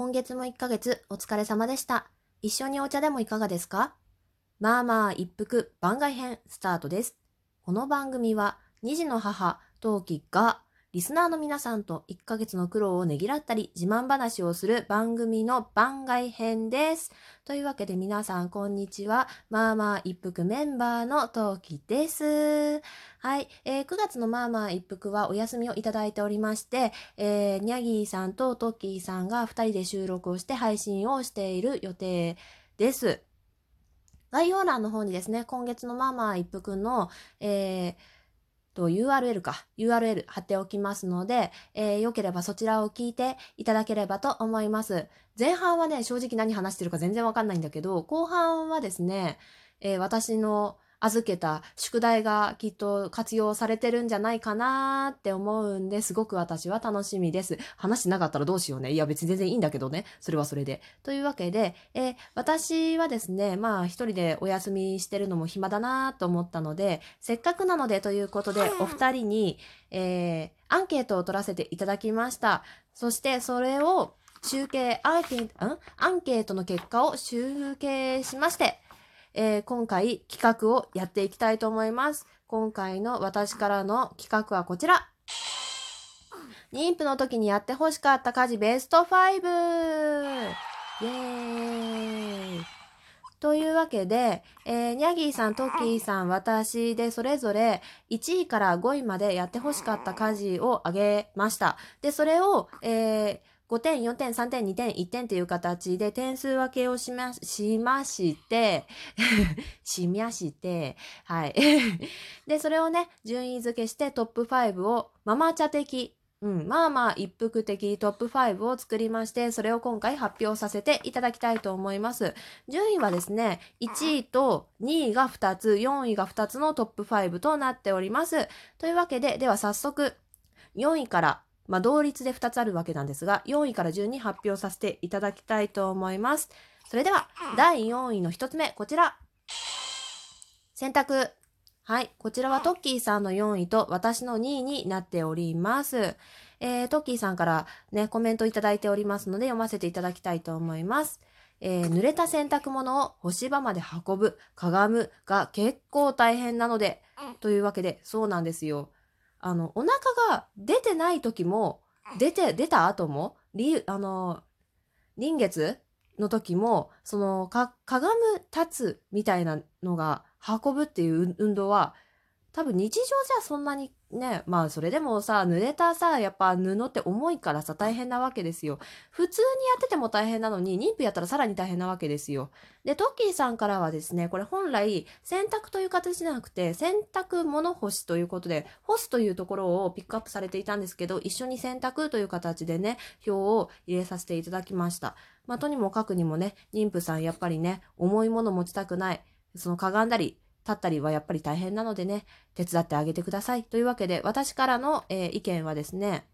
今月も1ヶ月お疲れ様でした。一緒にお茶でもいかがですか？まあまあ一服番外編スタートです。この番組は2児の母、陶器がリスナーの皆さんと1ヶ月の苦労をねぎらったり自慢話をする番組の番外編です。というわけで皆さんこんにちは。まあまあ一服メンバーの陶器です。はい、えー9月のまあまあ一服はお休みをいただいておりまして、えー、ニャギーさんとトッキーさんが2人で収録をして配信をしている予定です。概要欄の方にですね、今月のまあまあ一服の、えーと URL か URL 貼っておきますので、えーよければそちらを聞いていただければと思います。前半はね、正直何話してるか全然わかんないんだけど、後半はですね、えー私の預けた宿題がきっと活用されてるんじゃないかなって思うんですごく私は楽しみです。話してなかったらどうしようね。いや別に全然いいんだけどね。それはそれで。というわけで、えー私はですね、まあ一人でお休みしてるのも暇だなと思ったので、せっかくなのでということでお二人に、えーアンケートを取らせていただきました。そしてそれを集計、アンケート、ん？アンケートの結果を集計しまして、えー今回企画をやっていきたいと思います。今回の私からの企画はこちら。妊婦の時にやってほしかった家事ベスト 5! イエーイというわけで、えーニャギーさん、トッキーさん、私でそれぞれ1位から5位までやってほしかった家事をあげました。で、それを、えー5点、4点、3点、2点、1点という形で点数分けをしま、しまして、しまして、はい。で、それをね、順位付けしてトップ5をママ茶的、うん、まあまあ一服的トップ5を作りまして、それを今回発表させていただきたいと思います。順位はですね、1位と2位が2つ、4位が2つのトップ5となっております。というわけで、では早速、4位から、まあ同率で2つあるわけなんですが、4位から順に発表させていただきたいと思います。それでは、第4位の1つ目、こちら。選択。はい。こちらはトッキーさんの4位と私の2位になっております。えー、トッキーさんからね、コメントいただいておりますので読ませていただきたいと思います。えー濡れた洗濯物を干し場まで運ぶ、かがむが結構大変なので、というわけで、そうなんですよ。あの、お腹が出てない時も、出て、出た後も、り、あの、臨月の時も、その、か、かがむ、立つみたいなのが、運ぶっていう運動は、多分日常じゃそんなにね、まあそれでもさ、濡れたさ、やっぱ布って重いからさ、大変なわけですよ。普通にやってても大変なのに、妊婦やったらさらに大変なわけですよ。で、トッキーさんからはですね、これ本来、洗濯という形じゃなくて、洗濯物干しということで、干すというところをピックアップされていたんですけど、一緒に洗濯という形でね、表を入れさせていただきました。まあ、とにもかくにもね、妊婦さんやっぱりね、重いもの持ちたくない。そのかがんだり、立ったりはやっぱり大変なのでね、手伝ってあげてください。というわけで、私からの、えー意見はですね、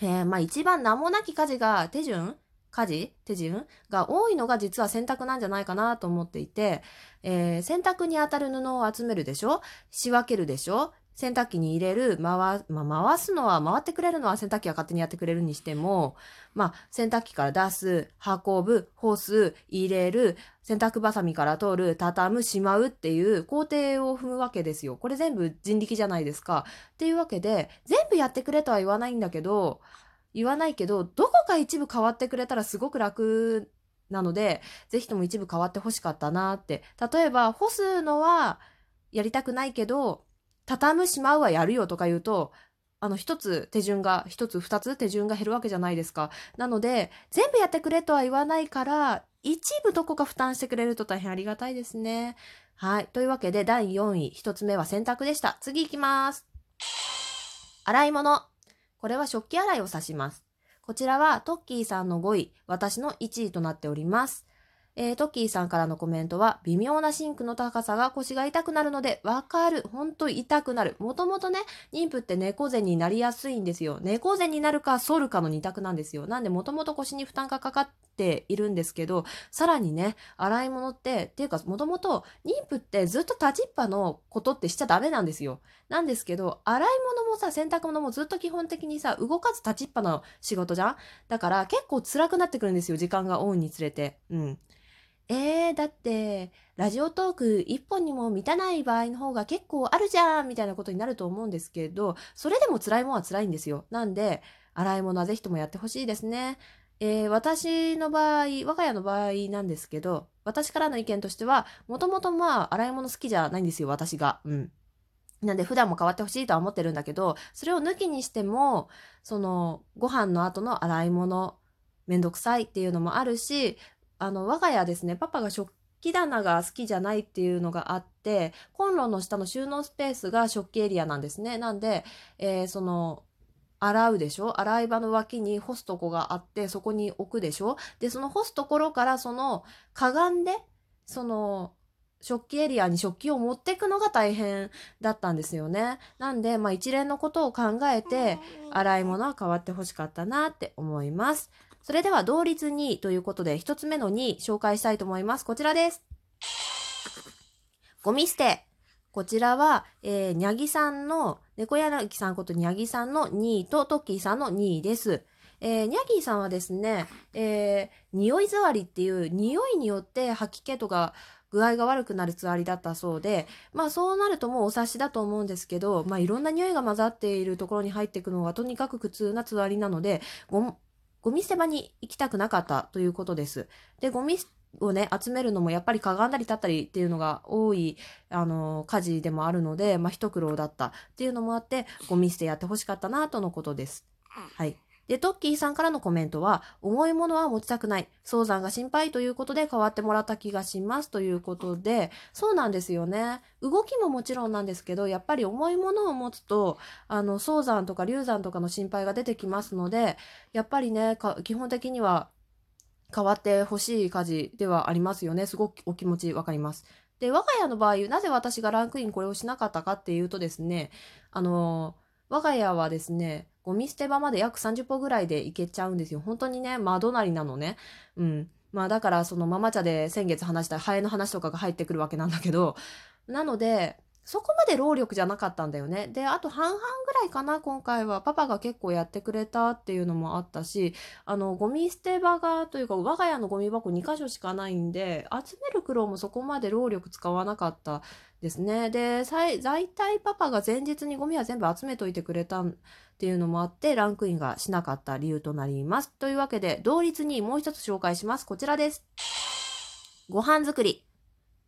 えーまあ一番名もなき家事が手順？家事？手順？が多いのが実は洗濯なんじゃないかなと思っていて、えー洗濯に当たる布を集めるでしょ？仕分けるでしょ？洗濯機に入れる、回、まあ、回すのは、回ってくれるのは洗濯機が勝手にやってくれるにしても、まあ、洗濯機から出す、運ぶ、干す、入れる、洗濯バサミから取る、畳む、しまうっていう工程を踏むわけですよ。これ全部人力じゃないですか。っていうわけで、全部やってくれとは言わないんだけど、言わないけど、どこか一部変わってくれたらすごく楽なので、ぜひとも一部変わってほしかったなって。例えば、干すのはやりたくないけど、畳むしまうはやるよとか言うと、あの、一つ手順が、一つ二つ手順が減るわけじゃないですか。なので、全部やってくれとは言わないから、一部どこか負担してくれると大変ありがたいですね。はい。というわけで、第4位、一つ目は洗濯でした。次行きます。洗い物。これは食器洗いを指します。こちらはトッキーさんの5位、私の1位となっております。えートッキーさんからのコメントは、微妙なシンクの高さが腰が痛くなるので、わかる。ほんと痛くなる。もともとね、妊婦って猫背になりやすいんですよ。猫背になるか反るかの二択なんですよ。なんで、もともと腰に負担がかかっているんですけど、さらにね、洗い物って、っていうか、もともと妊婦ってずっと立ちっぱのことってしちゃダメなんですよ。なんですけど、洗い物もさ、洗濯物もずっと基本的にさ、動かず立ちっぱの仕事じゃん？だから結構辛くなってくるんですよ、時間が多いにつれて。うん。えー、だって、ラジオトーク一本にも満たない場合の方が結構あるじゃんみたいなことになると思うんですけど、それでも辛いもんは辛いんですよ。なんで、洗い物はぜひともやってほしいですね。えー、私の場合、我が家の場合なんですけど、私からの意見としては、もともとまあ、洗い物好きじゃないんですよ、私が。うん。なんで普段も変わってほしいとは思ってるんだけど、それを抜きにしても、その、ご飯の後の洗い物、めんどくさいっていうのもあるし、あの、我が家ですね、パパが食器棚が好きじゃないっていうのがあって、コンロの下の収納スペースが食器エリアなんですね。なんで、えー、その、洗うでしょ？洗い場の脇に干すとこがあって、そこに置くでしょ？で、その干すところからその、かがんで、その、食器エリアに食器を持っていくのが大変だったんですよね。なんで、まあ一連のことを考えて、洗い物は変わってほしかったなって思います。それでは同率2位ということで、一つ目の2位紹介したいと思います。こちらです。ゴミ捨て。こちらは、えー、にゃぎさんの、猫柳さんことにゃぎさんの2位とトッキーさんの2位です。えー、ニャギーさんはですね、えー、匂い座りっていう匂いによって吐き気とか具合が悪くなるつわりだったそうで、まあそうなるともうお察しだと思うんですけど、まあいろんな匂いが混ざっているところに入っていくのはとにかく苦痛なつわりなので、ゴミ捨て場に行きたくなかったということです。で、ゴミをね、集めるのもやっぱりかがんだり立ったりっていうのが多い、あの、家事でもあるので、まあ、一苦労だったっていうのもあって、ゴミ捨てやってほしかったな、とのことです。はい。で、トッキーさんからのコメントは、重いものは持ちたくない。早産が心配ということで変わってもらった気がしますということで、そうなんですよね。動きももちろんなんですけど、やっぱり重いものを持つと、あの、早産とか流産とかの心配が出てきますので、やっぱりね、基本的には変わってほしい家事ではありますよね。すごくお気持ちわかります。で、我が家の場合、なぜ私がランクインこれをしなかったかっていうとですね、あの、我が家はですね、ゴミ捨て場まで約30歩ぐらいで行けちゃうんですよ。本当にね、窓なりなのね。うん。まあだからそのママ茶で先月話したハエの話とかが入ってくるわけなんだけど、なので、そこまで労力じゃなかったんだよね。で、あと半々ぐらいかな、今回は。パパが結構やってくれたっていうのもあったし、あの、ゴミ捨て場が、というか、我が家のゴミ箱2箇所しかないんで、集める苦労もそこまで労力使わなかったですね。で、大体パパが前日にゴミは全部集めといてくれたっていうのもあって、ランクインがしなかった理由となります。というわけで、同率にもう一つ紹介します。こちらです。ご飯作り。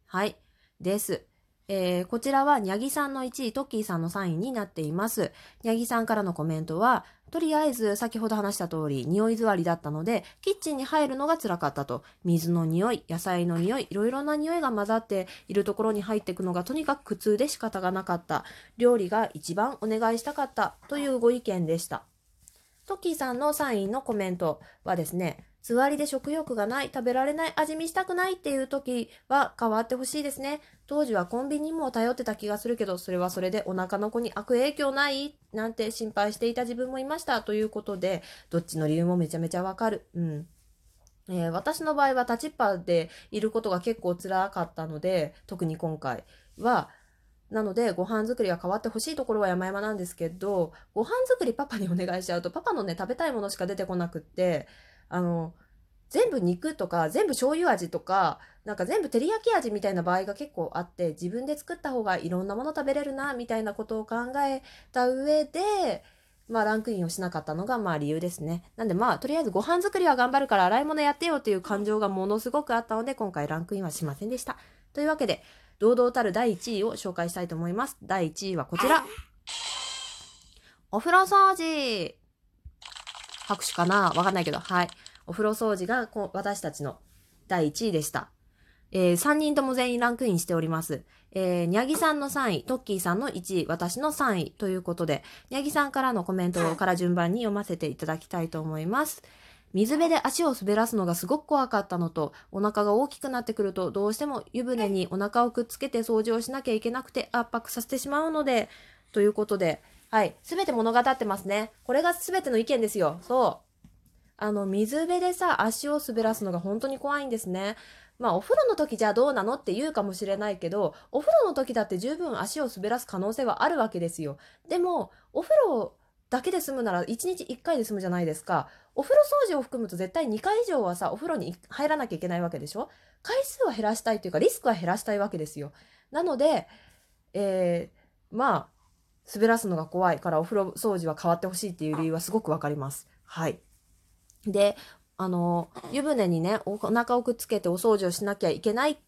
はい。です。えー、こちらは、にゃぎさんの1位、トッキーさんの3位になっています。にゃぎさんからのコメントは、とりあえず、先ほど話した通り、匂い座りだったので、キッチンに入るのが辛かったと。水の匂い、野菜の匂い、いろいろな匂いが混ざっているところに入っていくのがとにかく苦痛で仕方がなかった。料理が一番お願いしたかった。というご意見でした。トッキーさんの3位のコメントはですね、座りで食欲がない、食べられない、味見したくないっていう時は変わってほしいですね。当時はコンビニも頼ってた気がするけど、それはそれでお腹の子に悪影響ないなんて心配していた自分もいました。ということで、どっちの理由もめちゃめちゃわかる。うん。えー、私の場合は立ちっぱでいることが結構辛かったので、特に今回は、なので、ご飯作りは変わってほしいところは山々なんですけど、ご飯作りパパにお願いしちゃうと、パパのね、食べたいものしか出てこなくって、あの、全部肉とか、全部醤油味とか、なんか全部照り焼き味みたいな場合が結構あって、自分で作った方がいろんなもの食べれるな、みたいなことを考えた上で、まあランクインをしなかったのがまあ理由ですね。なんでまあとりあえずご飯作りは頑張るから洗い物やってよっていう感情がものすごくあったので今回ランクインはしませんでした。というわけで堂々たる第1位を紹介したいと思います。第1位はこちら。お風呂掃除拍手かな？わかんないけど。はい。お風呂掃除がこう私たちの第1位でした。えー、3人とも全員ランクインしております。えー、にゃぎさんの3位、トッキーさんの1位、私の3位ということで、にゃぎさんからのコメントから順番に読ませていただきたいと思います。水辺で足を滑らすのがすごく怖かったのと、お腹が大きくなってくると、どうしても湯船にお腹をくっつけて掃除をしなきゃいけなくて圧迫させてしまうので、ということで、はい。すべて物語ってますね。これがすべての意見ですよ。そう。あの、水辺でさ、足を滑らすのが本当に怖いんですね。まあ、お風呂の時じゃどうなのって言うかもしれないけど、お風呂の時だって十分足を滑らす可能性はあるわけですよ。でも、お風呂だけで済むなら1日1回で済むじゃないですか。お風呂掃除を含むと絶対2回以上はさ、お風呂に入らなきゃいけないわけでしょ？回数は減らしたいというか、リスクは減らしたいわけですよ。なので、えー、まあ、滑らすのが怖いからお風呂掃除は変わってほしいっていう理由はすごくわかります。はい。で、あの、湯船にね、お腹をくっつけてお掃除をしなきゃいけない。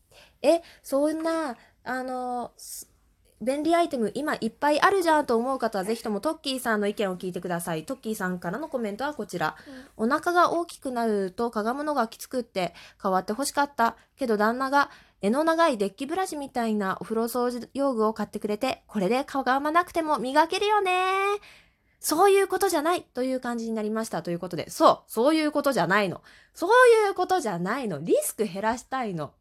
え、そんな、あの、便利アイテム今いっぱいあるじゃんと思う方はぜひともトッキーさんの意見を聞いてください。トッキーさんからのコメントはこちら。うん、お腹が大きくなるとかがむのがきつくって変わって欲しかった。けど旦那が柄の長いデッキブラシみたいなお風呂掃除用具を買ってくれて、これでかがまなくても磨けるよねそういうことじゃないという感じになりましたということで、そう、そういうことじゃないの。そういうことじゃないの。リスク減らしたいの。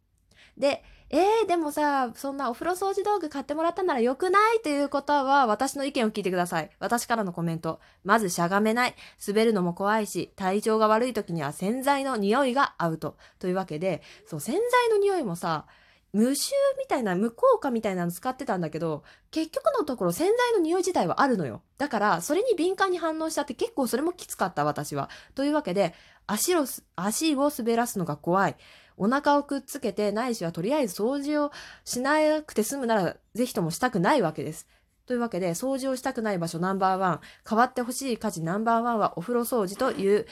で、えー、でもさ、そんなお風呂掃除道具買ってもらったなら良くないということは、私の意見を聞いてください。私からのコメント。まずしゃがめない。滑るのも怖いし、体調が悪い時には洗剤の匂いがアウト。というわけで、そう、洗剤の匂いもさ、無臭みたいな、無効果みたいなの使ってたんだけど、結局のところ洗剤の匂い自体はあるのよ。だから、それに敏感に反応しちゃって結構それもきつかった、私は。というわけで、足を、足を滑らすのが怖い。お腹をくっつけて、ないしはとりあえず掃除をしなくて済むなら、ぜひともしたくないわけです。というわけで、掃除をしたくない場所ナンバーワン、変わってほしい家事ナンバーワンはお風呂掃除という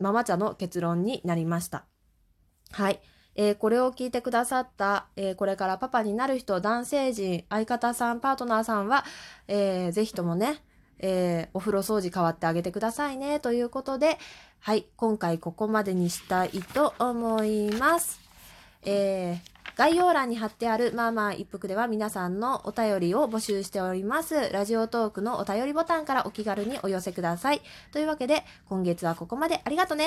ママ茶の結論になりました。はい。えー、これを聞いてくださった、えー、これからパパになる人、男性陣、相方さん、パートナーさんは、えー、ぜひともね、えー、お風呂掃除変わってあげてくださいね。ということで、はい、今回ここまでにしたいと思います。えー概要欄に貼ってあるまあまあ一服では皆さんのお便りを募集しております。ラジオトークのお便りボタンからお気軽にお寄せください。というわけで、今月はここまでありがとね。